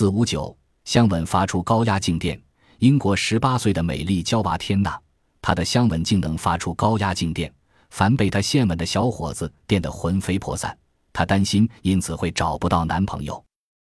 四五九，香吻发出高压静电。英国十八岁的美丽娇娃天娜，她的香吻竟能发出高压静电，凡被她献吻的小伙子电得魂飞魄散。她担心因此会找不到男朋友。